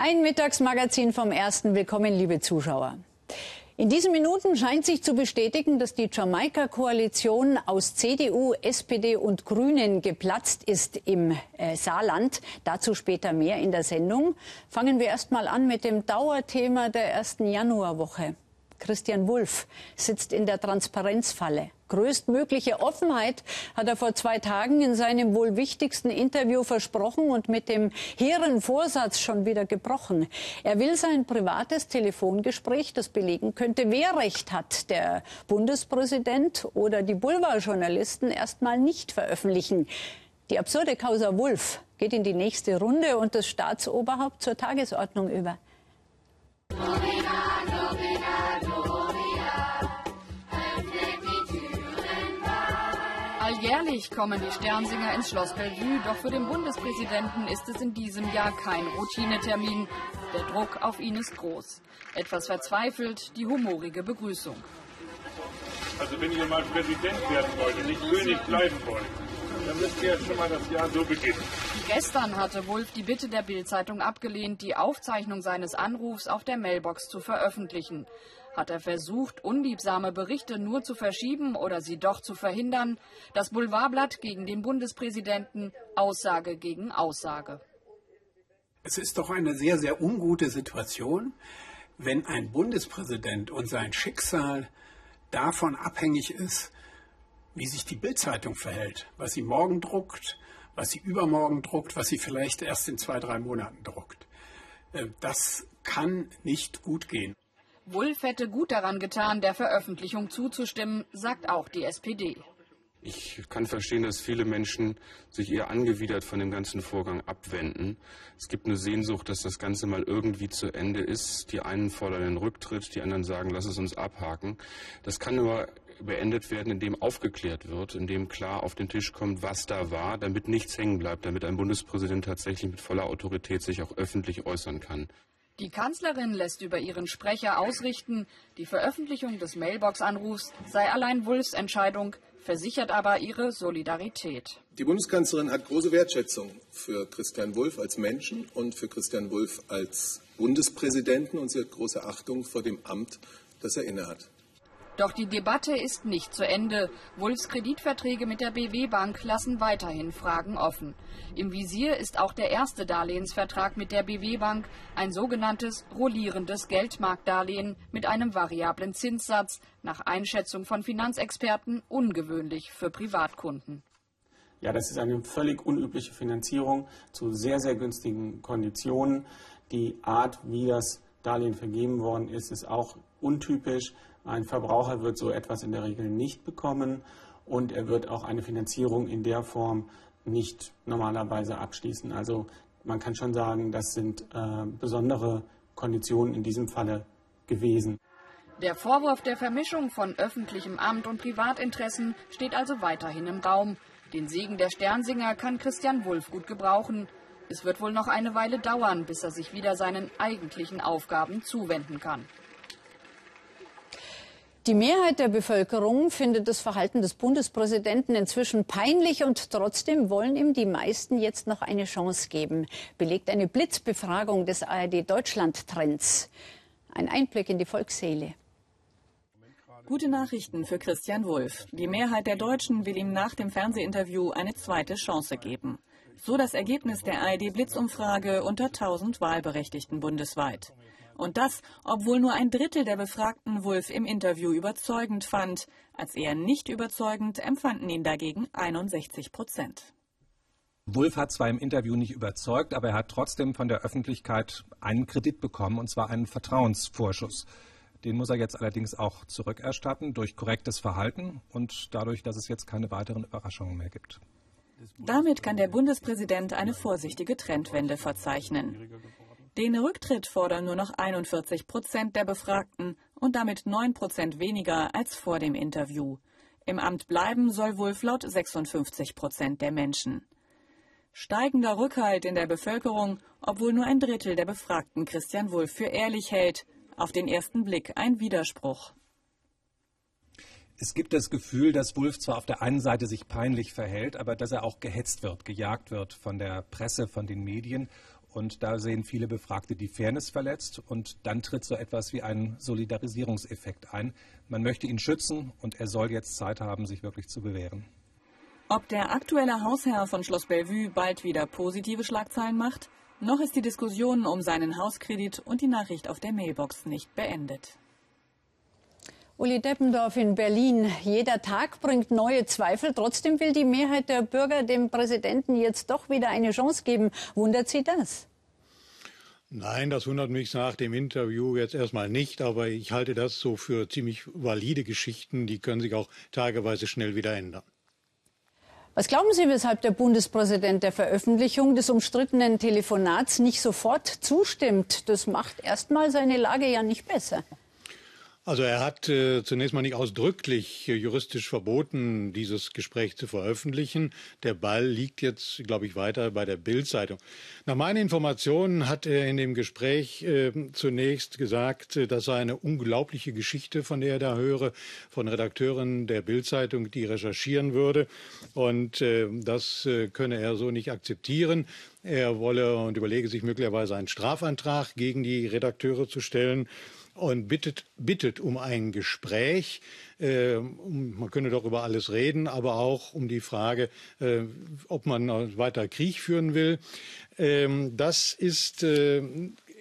Ein Mittagsmagazin vom ersten. Willkommen, liebe Zuschauer. In diesen Minuten scheint sich zu bestätigen, dass die Jamaika-Koalition aus CDU, SPD und Grünen geplatzt ist im äh, Saarland. Dazu später mehr in der Sendung. Fangen wir erst mal an mit dem Dauerthema der ersten Januarwoche. Christian Wulff sitzt in der Transparenzfalle. Größtmögliche Offenheit hat er vor zwei Tagen in seinem wohl wichtigsten Interview versprochen und mit dem hehren Vorsatz schon wieder gebrochen. Er will sein privates Telefongespräch, das belegen könnte, wer recht hat, der Bundespräsident oder die Boulevardjournalisten, erst mal nicht veröffentlichen. Die absurde Causa Wulff geht in die nächste Runde und das Staatsoberhaupt zur Tagesordnung über. Alljährlich kommen die Sternsinger ins Schloss Bellevue, doch für den Bundespräsidenten ist es in diesem Jahr kein Routinetermin. Der Druck auf ihn ist groß. Etwas verzweifelt die humorige Begrüßung. Also wenn ihr mal Präsident werden wollt, nicht König bleiben wollt, dann müsst ihr jetzt schon mal das Jahr so beginnen. Gestern hatte Wulff die Bitte der Bild-Zeitung abgelehnt, die Aufzeichnung seines Anrufs auf der Mailbox zu veröffentlichen. Hat er versucht, unliebsame Berichte nur zu verschieben oder sie doch zu verhindern? Das Boulevardblatt gegen den Bundespräsidenten, Aussage gegen Aussage. Es ist doch eine sehr, sehr ungute Situation, wenn ein Bundespräsident und sein Schicksal davon abhängig ist, wie sich die Bildzeitung verhält, was sie morgen druckt, was sie übermorgen druckt, was sie vielleicht erst in zwei, drei Monaten druckt. Äh, das kann nicht gut gehen. Wulff hätte gut daran getan, der Veröffentlichung zuzustimmen, sagt auch die SPD. Ich kann verstehen, dass viele Menschen sich eher angewidert von dem ganzen Vorgang abwenden. Es gibt eine Sehnsucht, dass das Ganze mal irgendwie zu Ende ist. Die einen fordern den Rücktritt, die anderen sagen, lass es uns abhaken. Das kann nur beendet werden, indem aufgeklärt wird, indem klar auf den Tisch kommt, was da war, damit nichts hängen bleibt, damit ein Bundespräsident tatsächlich mit voller Autorität sich auch öffentlich äußern kann. Die Kanzlerin lässt über ihren Sprecher ausrichten, die Veröffentlichung des Mailbox-Anrufs sei allein Wulfs Entscheidung, versichert aber ihre Solidarität. Die Bundeskanzlerin hat große Wertschätzung für Christian Wulff als Menschen und für Christian Wulff als Bundespräsidenten und sie hat große Achtung vor dem Amt, das er innehat. Doch die Debatte ist nicht zu Ende. Wulfs Kreditverträge mit der BW Bank lassen weiterhin Fragen offen. Im Visier ist auch der erste Darlehensvertrag mit der BW Bank, ein sogenanntes rollierendes Geldmarktdarlehen mit einem variablen Zinssatz, nach Einschätzung von Finanzexperten ungewöhnlich für Privatkunden. Ja, das ist eine völlig unübliche Finanzierung zu sehr, sehr günstigen Konditionen. Die Art, wie das Darlehen vergeben worden ist, ist auch untypisch. Ein Verbraucher wird so etwas in der Regel nicht bekommen und er wird auch eine Finanzierung in der Form nicht normalerweise abschließen. Also man kann schon sagen, das sind äh, besondere Konditionen in diesem Falle gewesen. Der Vorwurf der Vermischung von öffentlichem Amt und Privatinteressen steht also weiterhin im Raum. Den Segen der Sternsinger kann Christian Wulff gut gebrauchen. Es wird wohl noch eine Weile dauern, bis er sich wieder seinen eigentlichen Aufgaben zuwenden kann. Die Mehrheit der Bevölkerung findet das Verhalten des Bundespräsidenten inzwischen peinlich und trotzdem wollen ihm die meisten jetzt noch eine Chance geben, belegt eine Blitzbefragung des ARD Deutschland Trends. Ein Einblick in die Volksseele. Gute Nachrichten für Christian Wulff. Die Mehrheit der Deutschen will ihm nach dem Fernsehinterview eine zweite Chance geben. So das Ergebnis der ARD Blitzumfrage unter 1000 Wahlberechtigten bundesweit. Und das, obwohl nur ein Drittel der Befragten Wulff im Interview überzeugend fand. Als eher nicht überzeugend empfanden ihn dagegen 61 Prozent. Wulff hat zwar im Interview nicht überzeugt, aber er hat trotzdem von der Öffentlichkeit einen Kredit bekommen, und zwar einen Vertrauensvorschuss. Den muss er jetzt allerdings auch zurückerstatten durch korrektes Verhalten und dadurch, dass es jetzt keine weiteren Überraschungen mehr gibt. Damit kann der Bundespräsident eine vorsichtige Trendwende verzeichnen. Den Rücktritt fordern nur noch 41 Prozent der Befragten und damit 9 Prozent weniger als vor dem Interview. Im Amt bleiben soll Wulff laut 56 Prozent der Menschen. Steigender Rückhalt in der Bevölkerung, obwohl nur ein Drittel der Befragten Christian Wulff für ehrlich hält. Auf den ersten Blick ein Widerspruch. Es gibt das Gefühl, dass Wulff zwar auf der einen Seite sich peinlich verhält, aber dass er auch gehetzt wird, gejagt wird von der Presse, von den Medien Und da sehen viele Befragte die Fairness verletzt und dann tritt so etwas wie ein Solidarisierungseffekt ein. Man möchte ihn schützen und er soll jetzt Zeit haben, sich wirklich zu bewähren. Ob der aktuelle Hausherr von Schloss Bellevue bald wieder positive Schlagzeilen macht? Noch ist die Diskussion um seinen Hauskredit und die Nachricht auf der Mailbox nicht beendet. Uli Deppendorf in Berlin. Jeder Tag bringt neue Zweifel. Trotzdem will die Mehrheit der Bürger dem Präsidenten jetzt doch wieder eine Chance geben. Wundert Sie das? Nein, das wundert mich nach dem Interview jetzt erstmal nicht, aber ich halte das so für ziemlich valide Geschichten. Die können sich auch tageweise schnell wieder ändern. Was glauben Sie, weshalb der Bundespräsident der Veröffentlichung des umstrittenen Telefonats nicht sofort zustimmt? Das macht erstmal seine Lage ja nicht besser. Also er hat äh, zunächst mal nicht ausdrücklich äh, juristisch verboten, dieses Gespräch zu veröffentlichen. Der Ball liegt jetzt, glaube ich, weiter bei der Bild-Zeitung. Nach meinen Informationen hat er in dem Gespräch äh, zunächst gesagt, äh, das sei eine unglaubliche Geschichte, von der er da höre, von Redakteuren der Bild-Zeitung, die recherchieren würde. Und äh, das könne er so nicht akzeptieren. Er wolle und überlege sich möglicherweise einen Strafantrag gegen die Redakteure zu stellen und bittet, bittet um ein Gespräch. Äh, man könne doch über alles reden, aber auch um die Frage, äh, ob man weiter Krieg führen will. Ähm, das ist äh,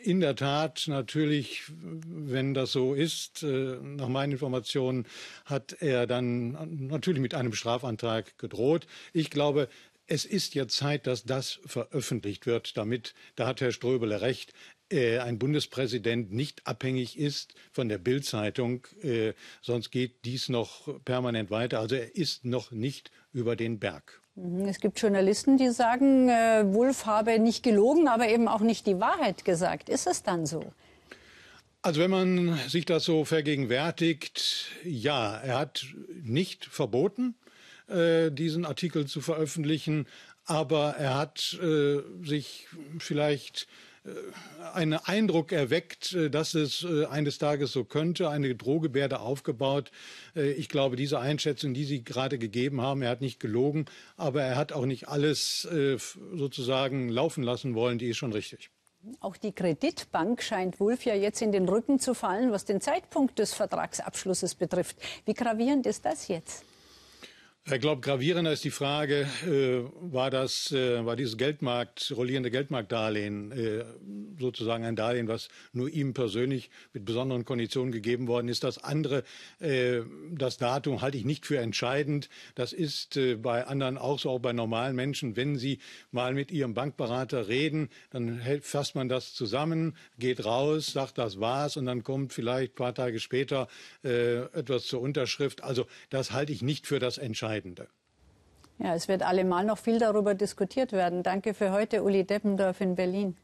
in der Tat natürlich, wenn das so ist, äh, nach meinen Informationen hat er dann natürlich mit einem Strafantrag gedroht. Ich glaube, es ist jetzt Zeit, dass das veröffentlicht wird, damit, da hat Herr Ströbele recht, äh, ein Bundespräsident nicht abhängig ist von der Bildzeitung, äh, sonst geht dies noch permanent weiter. Also er ist noch nicht über den Berg. Mhm. Es gibt Journalisten, die sagen, äh, Wulff habe nicht gelogen, aber eben auch nicht die Wahrheit gesagt. Ist es dann so? Also wenn man sich das so vergegenwärtigt, ja, er hat nicht verboten, äh, diesen Artikel zu veröffentlichen, aber er hat äh, sich vielleicht äh, einen Eindruck erweckt, dass es eines Tages so könnte, eine Drohgebärde aufgebaut. Ich glaube, diese Einschätzung, die Sie gerade gegeben haben, er hat nicht gelogen, aber er hat auch nicht alles sozusagen laufen lassen wollen, die ist schon richtig. Auch die Kreditbank scheint Wulff ja jetzt in den Rücken zu fallen, was den Zeitpunkt des Vertragsabschlusses betrifft. Wie gravierend ist das jetzt? Ich glaube, gravierender ist die Frage, äh, war das, äh, war dieses Geldmarkt, rollierende Geldmarktdarlehen äh, sozusagen ein Darlehen, was nur ihm persönlich mit besonderen Konditionen gegeben worden ist. Das andere, äh, das Datum halte ich nicht für entscheidend. Das ist äh, bei anderen auch so, auch bei normalen Menschen. Wenn sie mal mit ihrem Bankberater reden, dann fasst man das zusammen, geht raus, sagt, das war's und dann kommt vielleicht ein paar Tage später äh, etwas zur Unterschrift. Also das halte ich nicht für das Entscheidende. Entscheidende. Ja, es wird allemal noch viel darüber diskutiert werden. Danke für heute, Uli Deppendorf in Berlin.